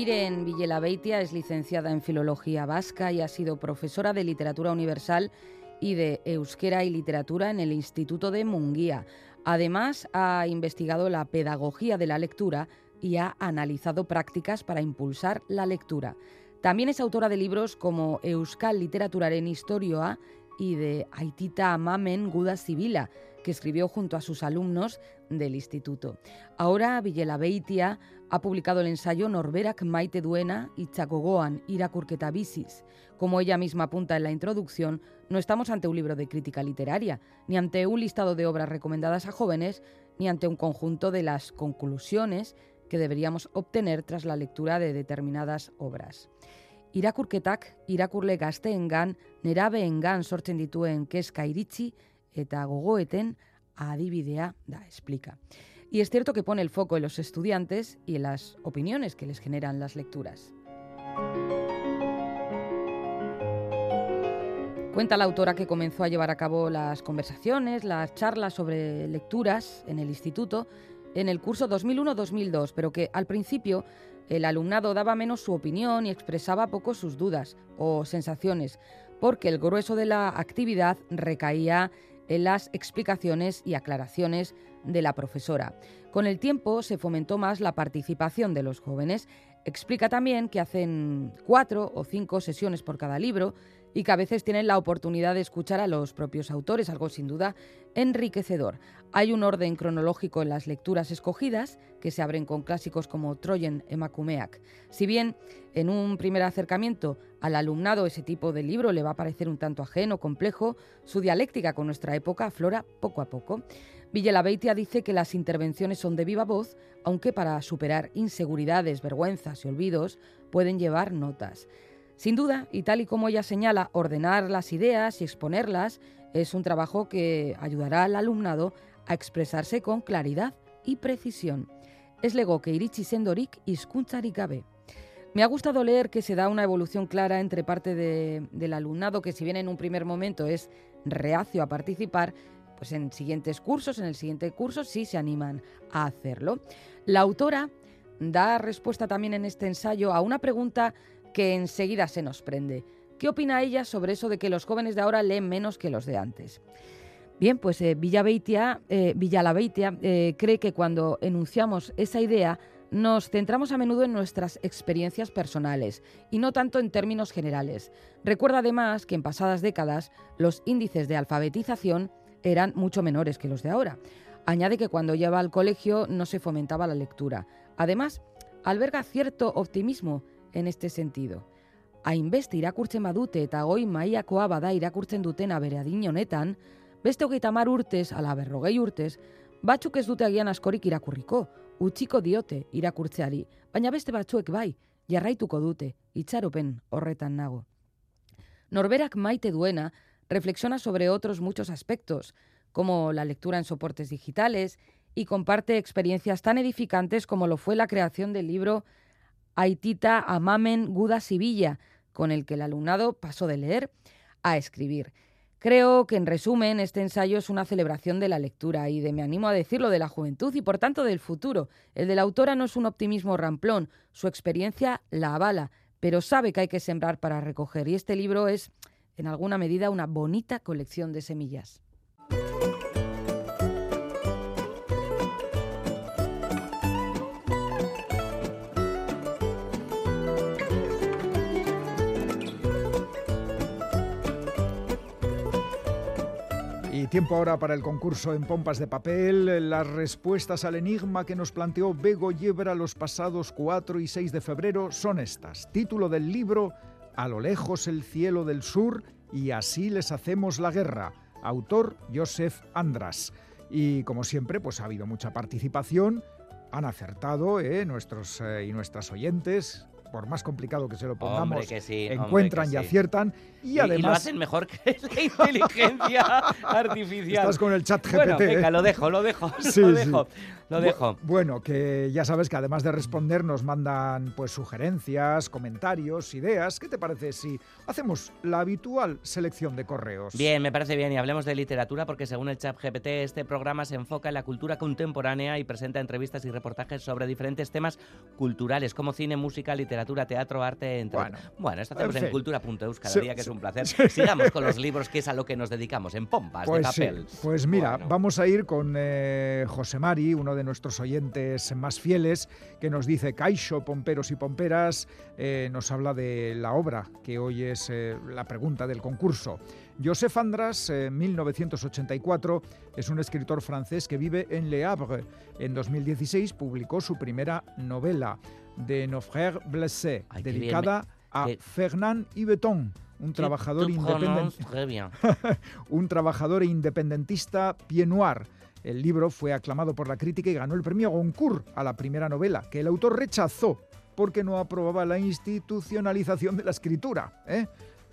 Miren Villela Beitia es licenciada en Filología Vasca y ha sido profesora de Literatura Universal y de Euskera y Literatura en el Instituto de Munguía. Además, ha investigado la pedagogía de la lectura y ha analizado prácticas para impulsar la lectura. También es autora de libros como Euskal Literaturaren Historioa y de Aitita Amamen Guda Sibila, que escribió junto a sus alumnos del instituto. Ahora Villela Beitia ha publicado el ensayo Norberak maite duena itzagogoan irakurketa biziz. Como ella misma apunta en la introducción, no estamos ante un libro de crítica literaria, ni ante un listado de obras recomendadas a jóvenes, ni ante un conjunto de las conclusiones que deberíamos obtener tras la lectura de determinadas obras. Irakurketak irakurle gazteengan, nerabeengan sortzen dituen kezka iritzi eta gogoeten adibidea da, explica. Y es cierto que pone el foco en los estudiantes y en las opiniones que les generan las lecturas. Cuenta la autora que comenzó a llevar a cabo las conversaciones, las charlas sobre lecturas en el instituto en el curso 2001-2002, pero que al principio el alumnado daba menos su opinión y expresaba poco sus dudas o sensaciones, porque el grueso de la actividad recaía en las explicaciones y aclaraciones de la profesora. Con el tiempo se fomentó más la participación de los jóvenes. Explica también que hacen cuatro o cinco sesiones por cada libro y que a veces tienen la oportunidad de escuchar a los propios autores, algo sin duda enriquecedor. Hay un orden cronológico en las lecturas escogidas, que se abren con clásicos como Troyen Emakumeak. Si bien en un primer acercamiento al alumnado ese tipo de libro le va a parecer un tanto ajeno, complejo, su dialéctica con nuestra época aflora poco a poco. Villalabeitia dice que las intervenciones son de viva voz, aunque para superar inseguridades, vergüenzas y olvidos pueden llevar notas. Sin duda, y tal y como ella señala, ordenar las ideas y exponerlas es un trabajo que ayudará al alumnado a expresarse con claridad y precisión. Es legoke iritsi sendorik hizkuntzarik gabe. Me ha gustado leer que se da una evolución clara entre parte de- del alumnado que si bien en un primer momento es reacio a participar, pues en siguientes cursos, en el siguiente curso sí se animan a hacerlo. La autora da respuesta también en este ensayo a una pregunta que enseguida se nos prende. ¿Qué opina ella sobre eso de que los jóvenes de ahora leen menos que los de antes? Bien, pues eh, eh, Villalabeitia eh, cree que cuando enunciamos esa idea nos centramos a menudo en nuestras experiencias personales y no tanto en términos generales. Recuerda además que en pasadas décadas los índices de alfabetización eran mucho menores que los de ahora. Añade que cuando lleva al colegio no se fomentaba la lectura. Además, alberga cierto optimismo en este sentido. Hainbeste irakurtzen badute eta goi mailakoa bada irakurtzen dutena bere adin honetan, beste hogeita hamar urtez ala berrogei urtez, batzuk ez dute agian askorik irakurriko, utziko diote irakurtzeari, baina beste batzuek bai, jarraituko dute, itxaropen horretan nago. Norberak maite duena reflexiona sobre otros muchos aspectos, como la lectura en soportes digitales, y comparte experiencias tan edificantes como lo fue la creación del libro Aitita Amamen Guda Sibilla, con el que el alumnado pasó de leer a escribir. Creo que, en resumen, este ensayo es una celebración de la lectura y de, me animo a decirlo, de la juventud y, por tanto, del futuro. El de la autora no es un optimismo ramplón, su experiencia la avala, pero sabe que hay que sembrar para recoger. Y este libro es, en alguna medida, una bonita colección de semillas. Y tiempo ahora para el concurso en pompas de papel. Las respuestas al enigma que nos planteó Bego Yebra los pasados 4 y 6 de febrero son estas. Título del libro A lo lejos el cielo del sur y así les hacemos la guerra. Autor Joseph Andras. Y como siempre, pues ha habido mucha participación. Han acertado ¿eh? nuestros eh, y nuestras oyentes. Por más complicado que se lo pongamos, que sí, encuentran que y aciertan. Y, Y, y además, lo hacen mejor que la inteligencia artificial. estás con el chat GPT. Bueno, ¿eh? lo dejo, lo dejo, Sí, lo dejo, lo dejo. Bueno, que ya sabes que además de responder nos mandan pues sugerencias, comentarios, ideas. ¿Qué te parece si hacemos la habitual selección de correos? Bien, me parece bien y hablemos de literatura porque según el chat GPT este programa se enfoca en la cultura contemporánea y presenta entrevistas y reportajes sobre diferentes temas culturales como cine, música, literatura, teatro, arte, entre Bueno. Bueno, esto hacemos en en, fin. cultura.eus cada Sí, día, que es un placer. sí. Sigamos con los libros, que es a lo que nos dedicamos, en pompas Pues de sí, papel. pues mira, Bueno. vamos a ir con eh, José Mari, uno de nuestros oyentes más fieles, que nos dice Caixo, pomperos y pomperas, eh, nos habla de la obra, que hoy es eh, la pregunta del concurso. Joseph Andras, eh, 1984, es un escritor francés que vive en Le Havre. En 2016 publicó su primera novela, De Nos Frères Blessés, Ay, dedicada a que- Fernand Yveton, un trabajador bien. un trabajador independentista pied noir. El libro fue aclamado por la crítica y ganó el premio Goncourt a la primera novela, que el autor rechazó porque no aprobaba la institucionalización de la escritura. ¿eh?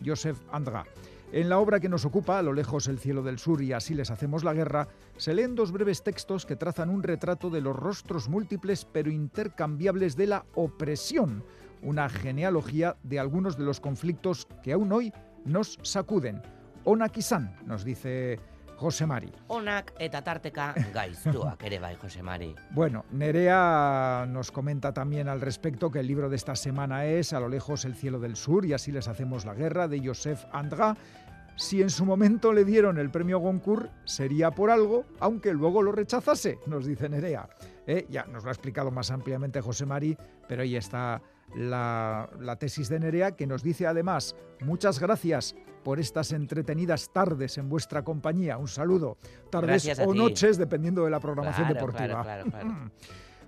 Joseph Andra. En la obra que nos ocupa, A lo lejos el cielo del sur y así les hacemos la guerra, se leen dos breves textos que trazan un retrato de los rostros múltiples pero intercambiables de la opresión, una genealogía de algunos de los conflictos que aún hoy nos sacuden. Onaki-san, nos dice José Mari. Onak eta tarteka gaiztuak ere bai, Jose Mari. Bueno, Nerea nos comenta también al respecto que el libro de esta semana es A lo lejos el cielo del sur y así les hacemos la guerra de Joseph Andra. Si en su momento le dieron el premio Goncourt, sería por algo, aunque luego lo rechazase, nos dice Nerea. Eh, Ya nos lo ha explicado más ampliamente José Mari, pero ahí está la, la tesis de Nerea que nos dice además, muchas gracias por estas entretenidas tardes en vuestra compañía. Un saludo. Tardes o ti. noches, dependiendo de la programación Claro, deportiva. claro, claro, claro.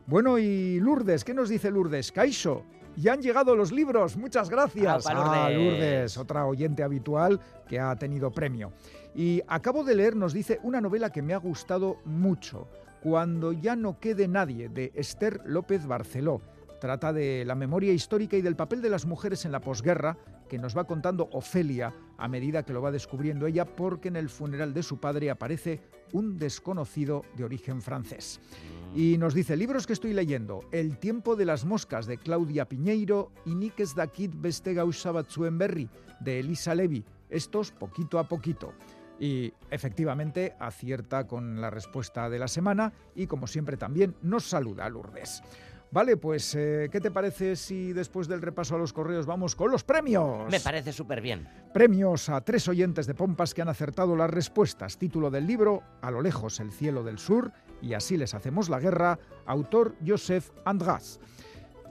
Bueno, y Lourdes, ¿qué nos dice Lourdes? Caixo, y han llegado los libros. Muchas gracias. Ah, Lourdes. Lourdes, otra oyente habitual que ha tenido premio. Y acabo de leer, nos dice, una novela que me ha gustado mucho. Cuando ya no quede nadie, de Esther López Barceló. Trata de la memoria histórica y del papel de las mujeres en la posguerra, que nos va contando Ofelia a medida que lo va descubriendo ella, porque en el funeral de su padre aparece un desconocido de origen francés. Y nos dice, libros que estoy leyendo, El tiempo de las moscas de Claudia Piñeiro y Nikes dakit beste gauza de Elisa Levi. Estos poquito a poquito. Y efectivamente acierta con la respuesta de la semana y como siempre también nos saluda Lourdes. Vale, pues eh, ¿qué te parece si después del repaso a los correos vamos con los premios? Me parece súper bien. Premios a tres oyentes de Pompas que han acertado las respuestas. Título del libro, A lo lejos el cielo del sur, y así les hacemos la guerra. Autor Joseph András.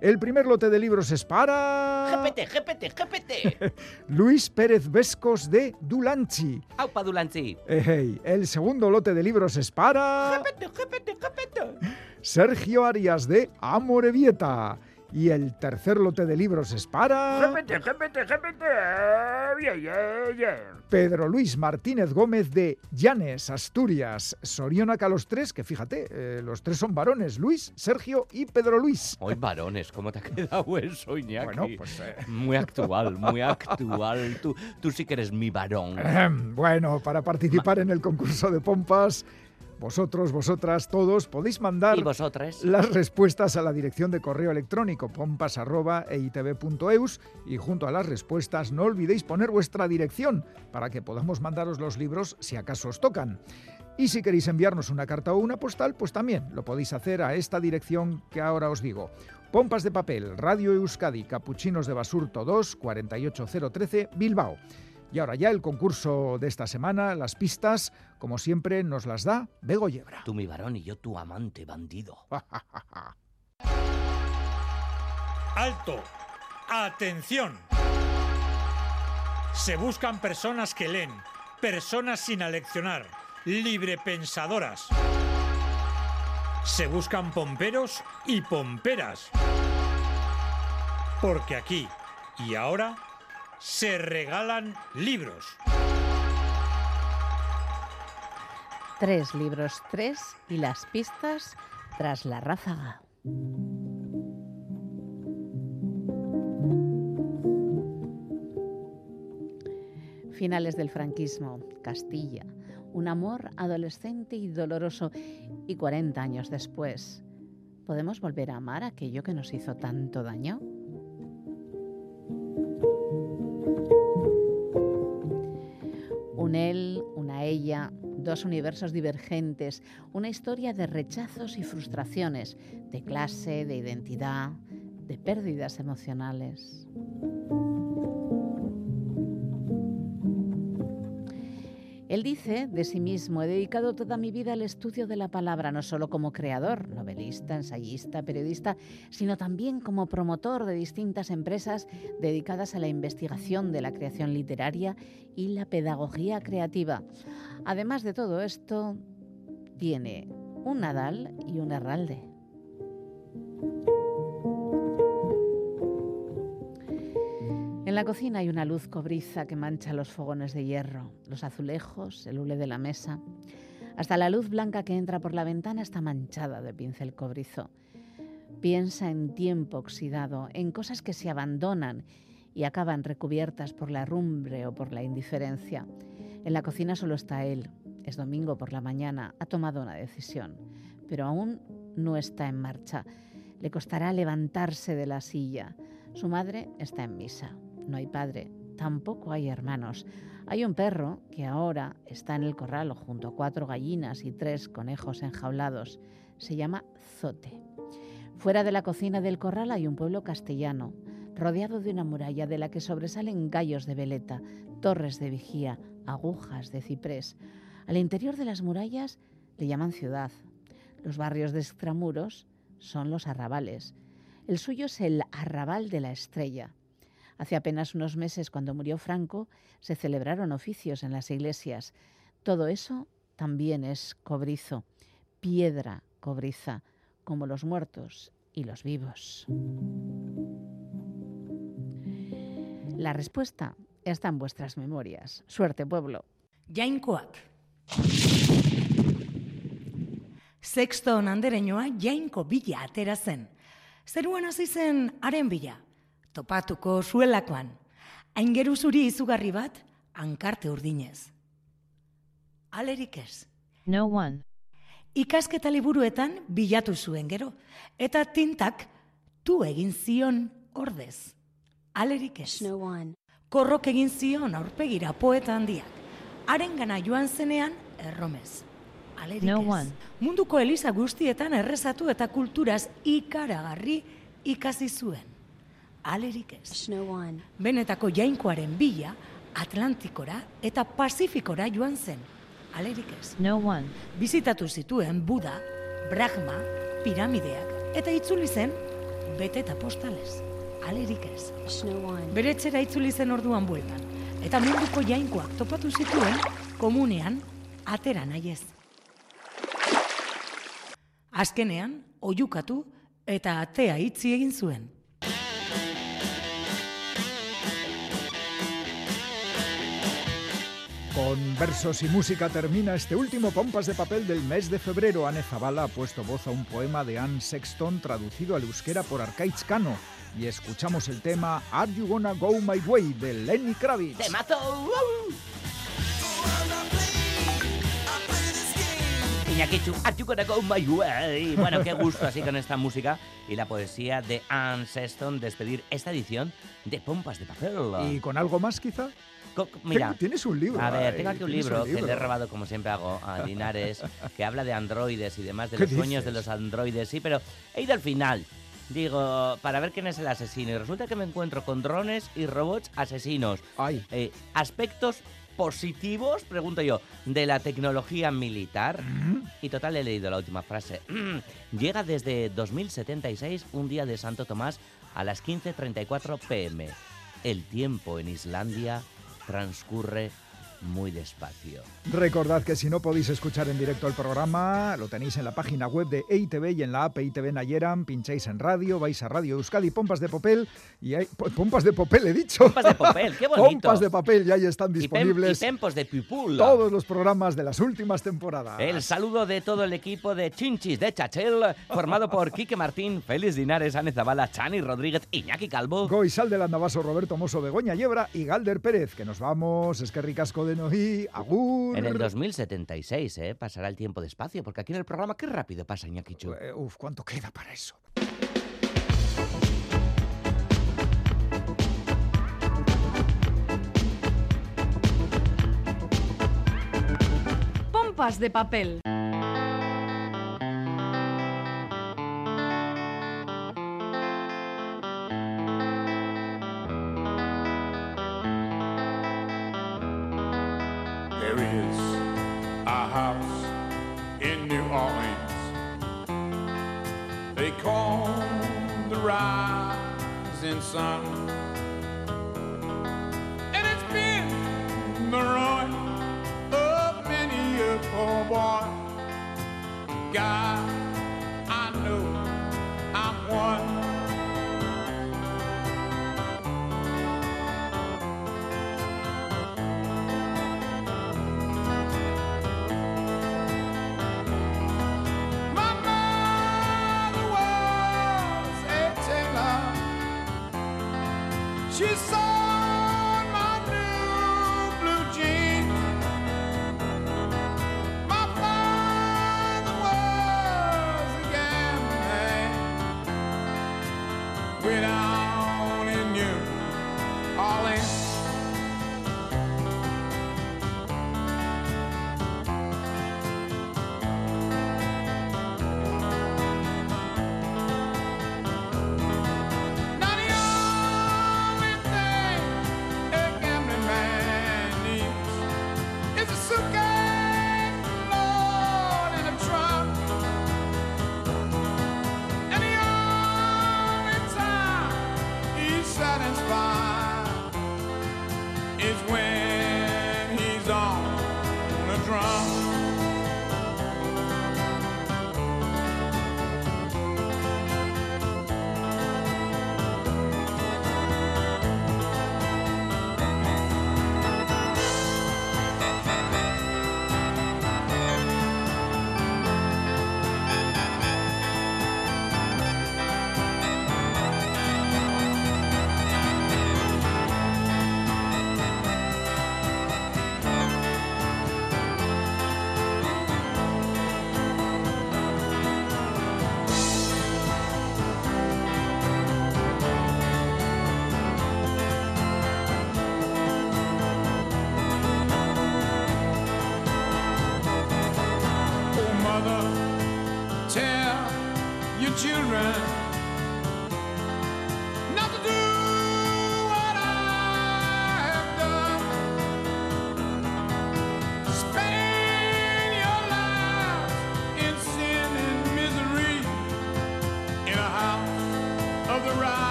El primer lote de libros es para GPT, GPT, GPT. Luis Pérez Vescos de Dulanchi. Aupa Dulanchi. Ejey. El segundo lote de libros es para GPT, GPT, GPT. Sergio Arias de Amorebieta. Y el tercer lote de libros es para Pedro Luis Martínez Gómez de Llanes, Asturias. Sorionaca los tres, que fíjate, eh, los tres son varones, Luis, Sergio y Pedro Luis. Hoy varones, ¿cómo te ha quedado eso, Iñaki? Bueno, pues... eh, Muy actual, muy actual. Tú, tú sí que eres mi varón. Bueno, para participar en el concurso de pompas, vosotros, vosotras, todos podéis mandar las respuestas a la dirección de correo electrónico pompas.eitv.eus y junto a las respuestas no olvidéis poner vuestra dirección para que podamos mandaros los libros si acaso os tocan. Y si queréis enviarnos una carta o una postal, pues también lo podéis hacer a esta dirección que ahora os digo. Pompas de papel, Radio Euskadi, Capuchinos de Basurto 2, 48013, Bilbao. Y ahora ya el concurso de esta semana, las pistas, como siempre, nos las da Bego Yebra. Tú mi varón y yo tu amante bandido. Alto. Atención. Se buscan personas que leen, personas sin aleccionar, librepensadoras. Se buscan pomperos y pomperas. Porque aquí y ahora se regalan libros. Tres libros, tres y las pistas tras la ráfaga. Finales del franquismo, Castilla, un amor adolescente y doloroso y 40 años después. ¿Podemos volver a amar aquello que nos hizo tanto daño? Dos universos divergentes, una historia de rechazos y frustraciones, de clase, de identidad, de pérdidas emocionales. Él dice de sí mismo, he dedicado toda mi vida al estudio de la palabra, no solo como creador, novelista, ensayista, periodista, sino también como promotor de distintas empresas dedicadas a la investigación de la creación literaria y la pedagogía creativa. Además de todo esto, tiene un Nadal y un Herralde. La cocina hay una luz cobriza que mancha los fogones de hierro, los azulejos, el hule de la mesa. Hasta la luz blanca que entra por la ventana está manchada de pincel cobrizo. Piensa en tiempo oxidado, en cosas que se abandonan y acaban recubiertas por la herrumbre o por la indiferencia. En la cocina solo está él. Es domingo por la mañana, ha tomado una decisión, pero aún no está en marcha. Le costará levantarse de la silla. Su madre está en misa. No hay padre, tampoco hay hermanos. Hay un perro que ahora está en el corral junto a cuatro gallinas y tres conejos enjaulados. Se llama Zote. Fuera de la cocina del corral hay un pueblo castellano, rodeado de una muralla de la que sobresalen gallos de veleta, torres de vigía, agujas de ciprés. Al interior de las murallas le llaman ciudad. Los barrios de extramuros son los arrabales. El suyo es el arrabal de la estrella. Hace apenas unos meses, cuando murió Franco, se celebraron oficios en las iglesias. Todo eso también es cobrizo, piedra cobriza, como los muertos y los vivos. La respuesta está en vuestras memorias. Suerte, pueblo. Jainkoak. Sexton andereñoa jainko bila atera zen. Zeruan hasi. Topatuko zuelakoan. Aingeru zuri izugarri bat, hankarte urdinez. Alerik ez. No one. Ikasketa liburuetan bilatu zuen gero, eta tintak tu egin zion ordez. Alerik ez. No one. Korrok egin zion aurpegira poeta handiak. Haren gana joan zenean erromez. Alerik No ez. one. Munduko eliza guztietan errezatu eta kulturaz ikaragarri ikasi zuen. Alerik ez. No one. Benetako jainkoaren bila, Atlantikora eta Pasifikora joan zen. Alerik ez. No one. Bizitatu zituen Buda, Brahma, piramideak, eta itzuli zen bete eta postalez. Alerik ez. No one. Bere etxera itzuli zen orduan bueltan. Eta munduko jainkoak topatu zituen komunean atera nahiez. Azkenean, oiukatu eta atea itzi egin zuen. Con versos y música termina este último Pompas de Papel del mes de febrero. Anne Zabala ha puesto voz a un poema de Anne Sexton traducido al euskera por Arcaiz Cano. Y escuchamos el tema Are You Gonna Go My Way de Lenny Kravitz. Iñakichu, are you gonna go my way? Bueno, qué gusto así con esta música y la poesía de Anne Sexton despedir esta edición de Pompas de Papel. ¿Y con algo más quizá? Mira, Tienes un libro. a ver, tengo aquí un libro, que le he robado, como siempre hago, a Linares, que habla de androides y demás, de ¿Qué los sueños de los androides, sí, pero he ido al final. Digo, para ver quién es el asesino. Y resulta que me encuentro con drones y robots asesinos. Ay. Eh, aspectos positivos, pregunto yo, de la tecnología militar. Y total, he leído la última frase. Llega desde 2076, un día de Santo Tomás, a las 15.34 pm. El tiempo en Islandia transcurre muy despacio. Recordad que si no podéis escuchar en directo el programa, lo tenéis en la página web de EITV y en la app EITV Nayeran, pincháis en radio, vais a Radio Euskadi, Pompas de Papel, y hay... po- Pompas de Papel, he dicho. Pompas de papel, qué bonito. Pompas de Papel, y ahí están Y, pem- y disponibles tempos de pipul. todos los programas de las últimas temporadas. El saludo de todo el equipo de Chinchis de Chachel, formado por Quique Martín, Félix Linares, Ane Zabala, Chani Rodríguez, Iñaki Calvo. Goizal del Andabaso, Roberto Mosso, Begoña Yebra y Galder Pérez, que nos vamos, es que ricasco de Noí, Agur. En el 2076, ¿eh? Pasará el tiempo despacio, porque aquí en el programa, qué rápido pasa, Iñaki Chu. Eh, Uf, ¿cuánto queda para eso? Pompas de papel. Rising sun. And it's been the ruin of many a poor boy. God,